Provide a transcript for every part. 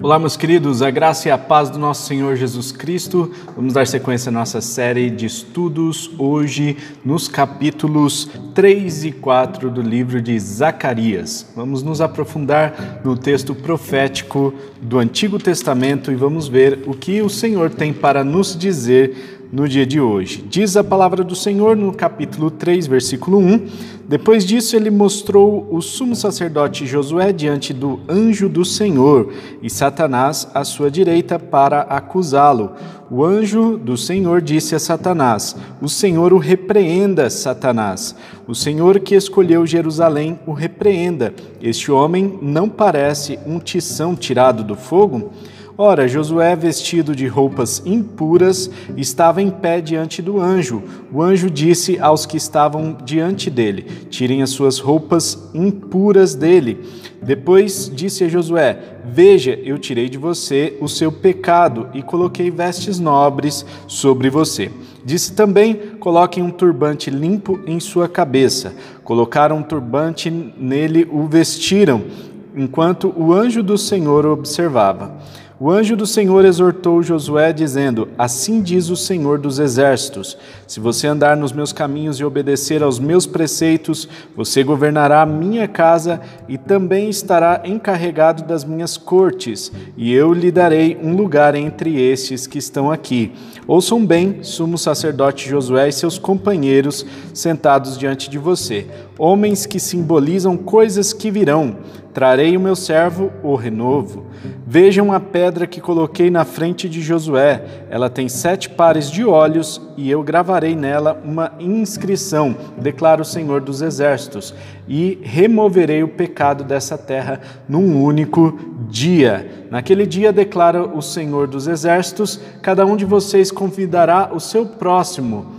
Olá, meus queridos, a graça e a paz do nosso Senhor Jesus Cristo. Vamos dar sequência à nossa série de estudos hoje nos capítulos 3 e 4 do livro de Zacarias. Vamos nos aprofundar no texto profético do Antigo Testamento e vamos ver o que o Senhor tem para nos dizer no dia de hoje. Diz a palavra do Senhor no capítulo 3, versículo 1. Depois disso, ele mostrou o sumo sacerdote Josué diante do anjo do Senhor e Satanás à sua direita para acusá-lo. O anjo do Senhor disse a Satanás: O Senhor o repreenda, Satanás. O Senhor que escolheu Jerusalém o repreenda. Este homem não parece um tição tirado do fogo? Ora, Josué, vestido de roupas impuras, estava em pé diante do anjo. O anjo disse aos que estavam diante dele: Tirem as suas roupas impuras dele. Depois disse a Josué: Veja, eu tirei de você o seu pecado e coloquei vestes nobres sobre você. Disse também: Coloquem um turbante limpo em sua cabeça. Colocaram um turbante nele, o vestiram, enquanto o anjo do Senhor observava. O anjo do Senhor exortou Josué, dizendo: Assim diz o Senhor dos Exércitos: Se você andar nos meus caminhos e obedecer aos meus preceitos, você governará a minha casa e também estará encarregado das minhas cortes, e eu lhe darei um lugar entre estes que estão aqui. Ouçam bem, sumo sacerdote Josué e seus companheiros sentados diante de você, homens que simbolizam coisas que virão Trarei o meu servo, o renovo. Vejam a pedra que coloquei na frente de Josué. Ela tem sete pares de olhos, e eu gravarei nela uma inscrição, declara o Senhor dos Exércitos, e removerei o pecado dessa terra num único dia. Naquele dia, declara o Senhor dos Exércitos, cada um de vocês convidará o seu próximo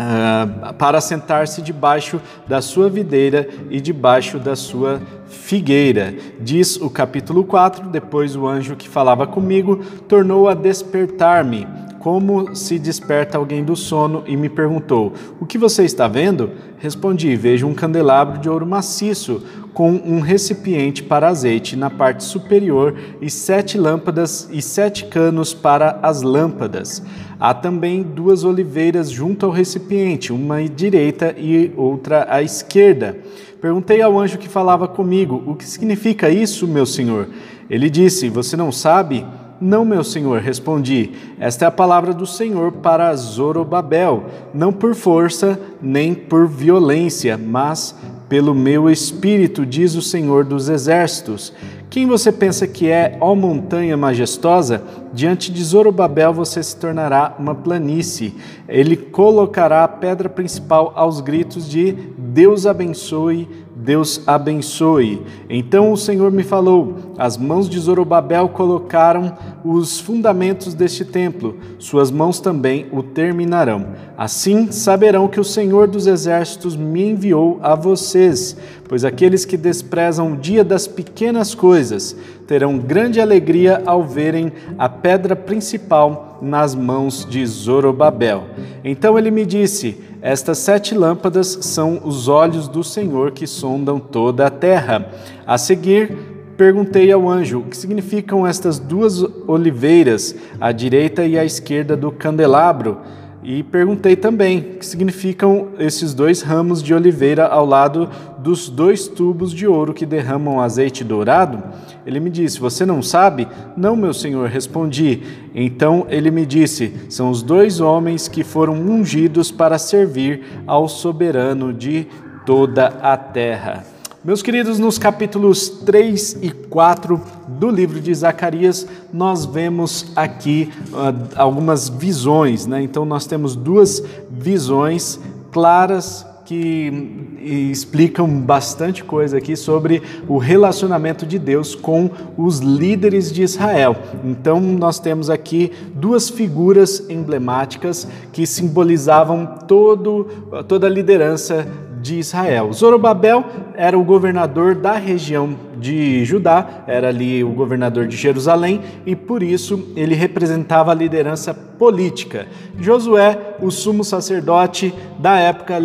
uh, para sentar-se debaixo da sua videira e debaixo da sua figueira. Diz o capítulo 4: Depois o anjo que falava comigo tornou a despertar-me, como se desperta alguém do sono, e me perguntou: O que você está vendo? Respondi: Vejo um candelabro de ouro maciço com um recipiente para azeite na parte superior e sete lâmpadas e sete canos para as lâmpadas. Há também duas oliveiras junto ao recipiente, uma à direita e outra à esquerda. Perguntei ao anjo que falava comigo: O que significa isso, meu senhor? Ele disse: Você não sabe? Não, meu senhor, respondi. Esta é a palavra do Senhor para Zorobabel, não por força nem por violência, mas pelo meu espírito, diz o Senhor dos Exércitos. Quem você pensa que é, ó montanha majestosa? Diante de Zorobabel você se tornará uma planície. Ele colocará a pedra principal aos gritos de Deus abençoe, Deus abençoe. Então o Senhor me falou: as mãos de Zorobabel colocaram os fundamentos deste templo, suas mãos também o terminarão. Assim saberão que o Senhor dos exércitos me enviou a vocês, pois aqueles que desprezam o dia das pequenas coisas terão grande alegria ao verem a pedra principal nas mãos de Zorobabel. Então ele me disse: estas sete lâmpadas são os olhos do Senhor que sondam toda a terra. A seguir, perguntei ao anjo: o que significam estas duas oliveiras, à direita e à esquerda do candelabro? E perguntei também o que significam esses dois ramos de oliveira ao lado dos dois tubos de ouro que derramam azeite dourado? Ele me disse: Você não sabe? Não, meu senhor, respondi. Então ele me disse: São os dois homens que foram ungidos para servir ao soberano de toda a terra. Meus queridos, nos capítulos 3 e 4 do livro de Zacarias, nós vemos aqui uh, algumas visões, né? Então, nós temos duas visões claras que explicam bastante coisa aqui sobre o relacionamento de Deus com os líderes de Israel. Então, nós temos aqui duas figuras emblemáticas que simbolizavam todo, toda a liderança de Israel. Zorobabel era o governador da região de Judá, era ali o governador de Jerusalém e por isso ele representava a liderança política. Josué, o sumo sacerdote da época,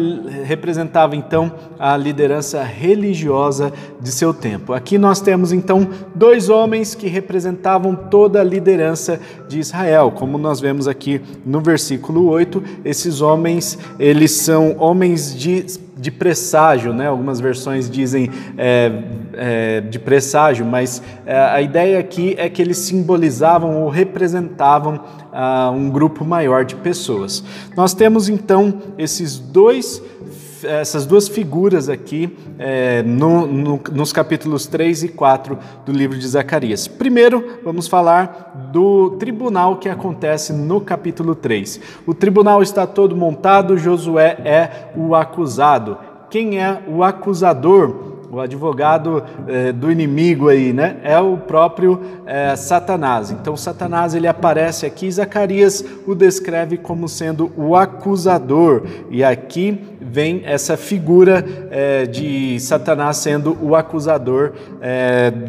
representava então a liderança religiosa de seu tempo. Aqui nós temos então dois homens que representavam toda a liderança de Israel, como nós vemos aqui no versículo 8, esses homens, eles são homens de de presságio, né? Algumas versões dizem é, é, de presságio, mas é, a ideia aqui é que eles simbolizavam ou representavam ah, um grupo maior de pessoas. Nós temos então esses dois essas duas figuras aqui é, no, no, nos capítulos 3 e 4 do livro de Zacarias. Primeiro, vamos falar do tribunal que acontece no capítulo 3. O tribunal está todo montado, Josué é o acusado. Quem é o acusador? o advogado é, do inimigo aí, né? É o próprio é, Satanás. Então, Satanás ele aparece aqui. Zacarias o descreve como sendo o acusador. E aqui vem essa figura é, de Satanás sendo o acusador,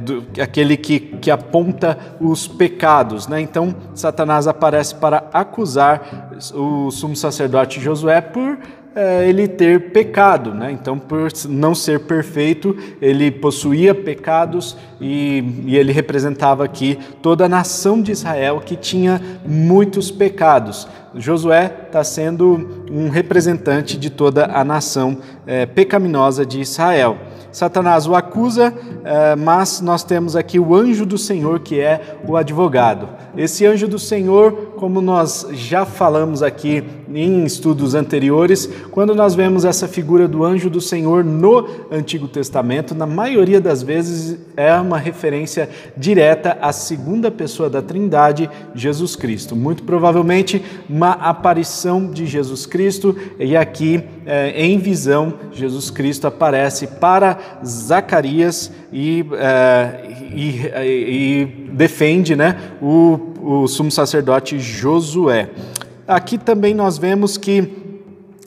do, aquele que, que aponta os pecados, né? Então, Satanás aparece para acusar o sumo sacerdote Josué por é, ele ter pecado, né? Então, por não ser perfeito, ele possuía pecados e, e ele representava aqui toda a nação de Israel que tinha muitos pecados. Josué está sendo um representante de toda a nação é, pecaminosa de Israel. Satanás o acusa, é, mas nós temos aqui o anjo do Senhor, que é o advogado. Esse anjo do Senhor, como nós já falamos aqui em estudos anteriores, quando nós vemos essa figura do anjo do Senhor no Antigo Testamento, na maioria das vezes é uma referência direta à segunda pessoa da Trindade, Jesus Cristo. Muito provavelmente uma aparição de Jesus Cristo, e aqui é, em visão, Jesus Cristo aparece para Zacarias e, é, e, e defende né, o, o sumo sacerdote Josué. Aqui também nós vemos que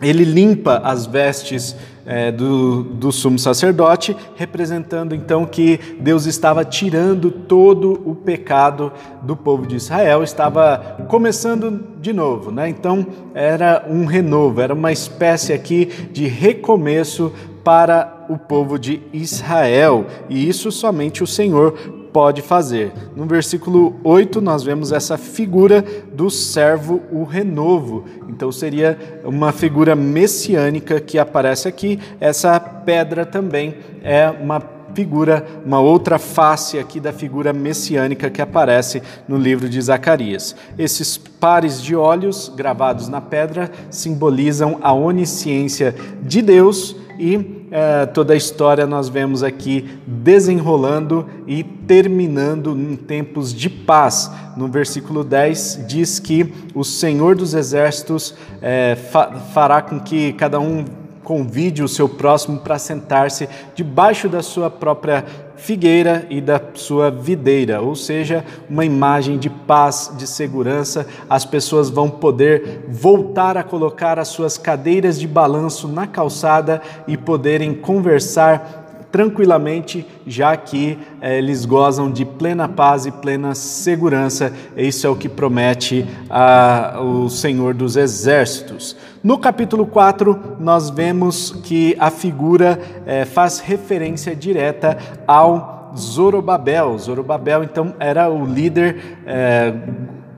ele limpa as vestes é, do, do sumo sacerdote, representando então que Deus estava tirando todo o pecado do povo de Israel, estava começando de novo, né? Então era um renovo, era uma espécie aqui de recomeço para o povo de Israel, e isso somente o Senhor pode fazer. No versículo 8, nós vemos essa figura do servo, o renovo. Então, seria uma figura messiânica que aparece aqui. Essa pedra também é uma figura, uma outra face aqui da figura messiânica que aparece no livro de Zacarias. Esses pares de olhos gravados na pedra simbolizam a onisciência de Deus e é, toda a história nós vemos aqui desenrolando e terminando em tempos de paz. No versículo 10 diz que o Senhor dos Exércitos é, fa fará com que cada um convide o seu próximo para sentar-se debaixo da sua própria figueira e da sua videira, ou seja, uma imagem de paz, de segurança. As pessoas vão poder voltar a colocar as suas cadeiras de balanço na calçada e poderem conversar tranquilamente, já que eh, eles gozam de plena paz e plena segurança. Isso é o que promete ah, o Senhor dos Exércitos. No capítulo 4, nós vemos que a figura eh, faz referência direta ao Zorobabel. Zorobabel, então, era o líder eh,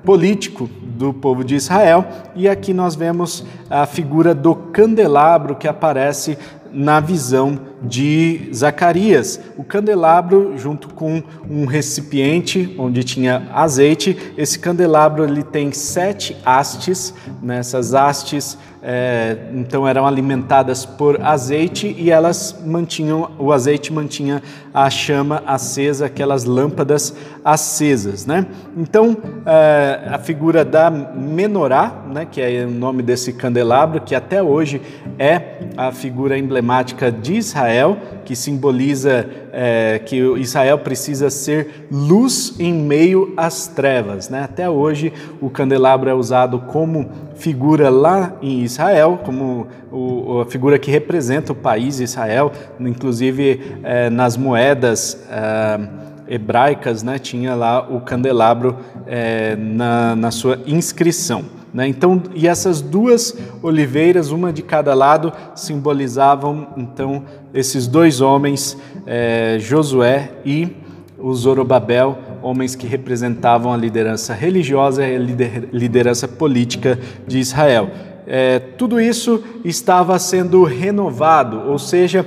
político do povo de Israel, e aqui nós vemos a figura do candelabro que aparece na visão de Zacarias. O candelabro, junto com um recipiente onde tinha azeite, esse candelabro ele tem sete hastes, nessas né? hastes é, então eram alimentadas por azeite e elas mantinham, o azeite mantinha a chama acesa, aquelas lâmpadas acesas, né? Então é, a figura da menorá, né, que é o nome desse candelabro, que até hoje é a figura emblemática de Israel, que simboliza é, que Israel precisa ser luz em meio às trevas. Né? Até hoje o candelabro é usado como figura lá em Israel, como o, a figura que representa o país Israel, inclusive é, nas moedas. É, hebraicas, né, tinha lá o candelabro é, na, na sua inscrição. Né? Então, e essas duas oliveiras, uma de cada lado, simbolizavam então esses dois homens, é, Josué e o Zorobabel, homens que representavam a liderança religiosa e a liderança política de Israel. É, tudo isso estava sendo renovado, ou seja,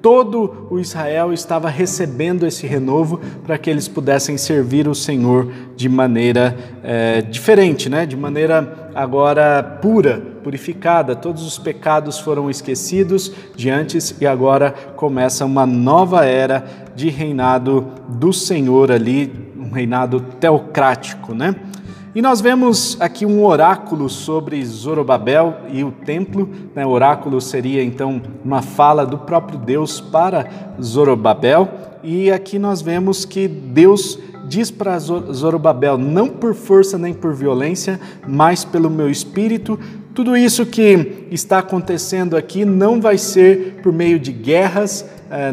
todo o Israel estava recebendo esse renovo para que eles pudessem servir o Senhor de maneira é, diferente, né? de maneira agora pura, purificada. Todos os pecados foram esquecidos de antes e agora começa uma nova era de reinado do Senhor ali, um reinado teocrático, né? E nós vemos aqui um oráculo sobre Zorobabel e o templo. Né? O oráculo seria então uma fala do próprio Deus para Zorobabel. E aqui nós vemos que Deus diz para Zorobabel: não por força nem por violência, mas pelo meu espírito. Tudo isso que está acontecendo aqui não vai ser por meio de guerras,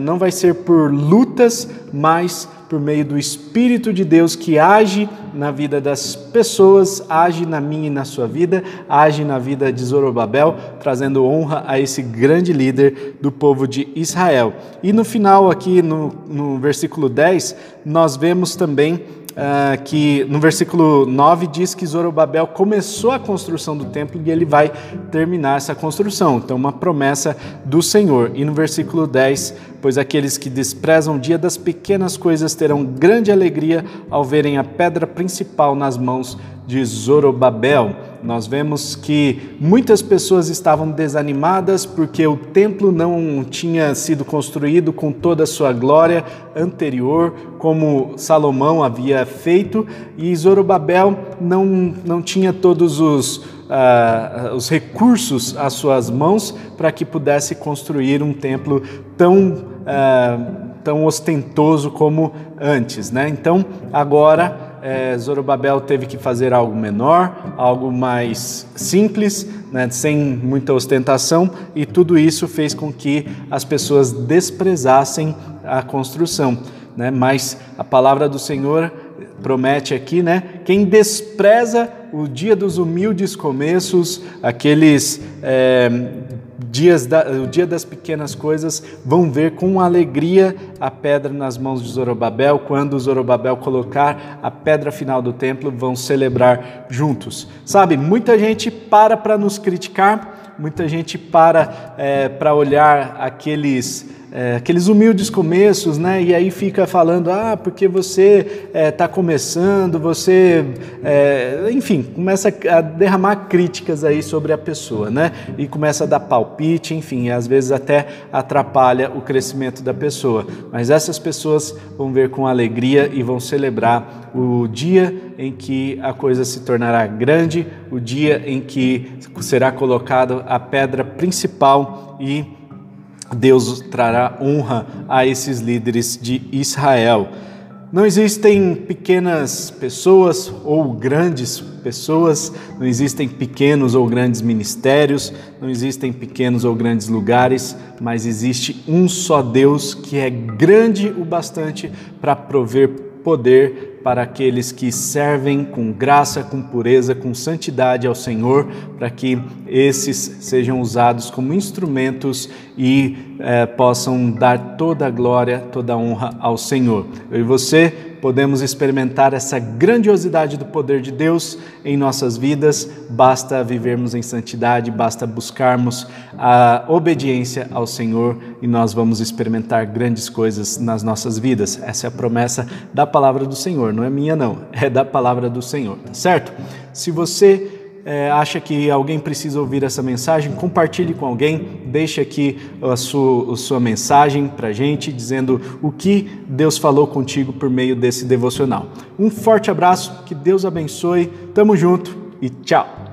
não vai ser por lutas, mas por meio do Espírito de Deus que age na vida das pessoas, age na minha e na sua vida, age na vida de Zorobabel, trazendo honra a esse grande líder do povo de Israel. E no final, aqui no, no versículo 10, nós vemos também uh, que no versículo 9 diz que Zorobabel começou a construção do templo e ele vai terminar essa construção. Então, uma promessa do Senhor. E no versículo 10, pois aqueles que desprezam o dia das pequenas coisas terão grande alegria ao verem a pedra principal nas mãos de Zorobabel. Nós vemos que muitas pessoas estavam desanimadas porque o templo não tinha sido construído com toda a sua glória anterior, como Salomão havia feito, e Zorobabel não, não tinha todos os, uh, os recursos às suas mãos para que pudesse construir um templo tão, uh, tão ostentoso como antes. Né? Então, agora é, Zorobabel teve que fazer algo menor, algo mais simples, né, sem muita ostentação, e tudo isso fez com que as pessoas desprezassem a construção. Né? Mas a palavra do Senhor promete aqui, né? Quem despreza o dia dos humildes começos, aqueles é, dias da, o dia das pequenas coisas, vão ver com alegria a pedra nas mãos de Zorobabel. Quando Zorobabel colocar a pedra final do templo, vão celebrar juntos. Sabe, muita gente para para nos criticar, muita gente para é, para olhar aqueles é, aqueles humildes começos, né? E aí fica falando, ah, porque você está é, tá começando, você, é, enfim, começa a derramar críticas aí sobre a pessoa, né? E começa a dar palpite, enfim, às vezes até atrapalha o crescimento da pessoa. Mas essas pessoas vão ver com alegria e vão celebrar o dia em que a coisa se tornará grande, o dia em que será colocado a pedra principal e Deus trará honra a esses líderes de Israel. Não existem pequenas pessoas ou grandes pessoas, não existem pequenos ou grandes ministérios, não existem pequenos ou grandes lugares, mas existe um só Deus que é grande o bastante para prover poder para aqueles que servem com graça, com pureza, com santidade ao Senhor, para que esses sejam usados como instrumentos e eh, possam dar toda a glória, toda a honra ao Senhor. Eu e você podemos experimentar essa grandiosidade do poder de Deus em nossas vidas, basta vivermos em santidade, basta buscarmos a obediência ao Senhor e nós vamos experimentar grandes coisas nas nossas vidas. Essa é a promessa da palavra do Senhor, não é minha não, é da palavra do Senhor, tá certo? Se você é, acha que alguém precisa ouvir essa mensagem, compartilhe com alguém, deixe aqui a sua, a sua mensagem para a gente, dizendo o que Deus falou contigo por meio desse devocional. Um forte abraço, que Deus abençoe, tamo junto e tchau!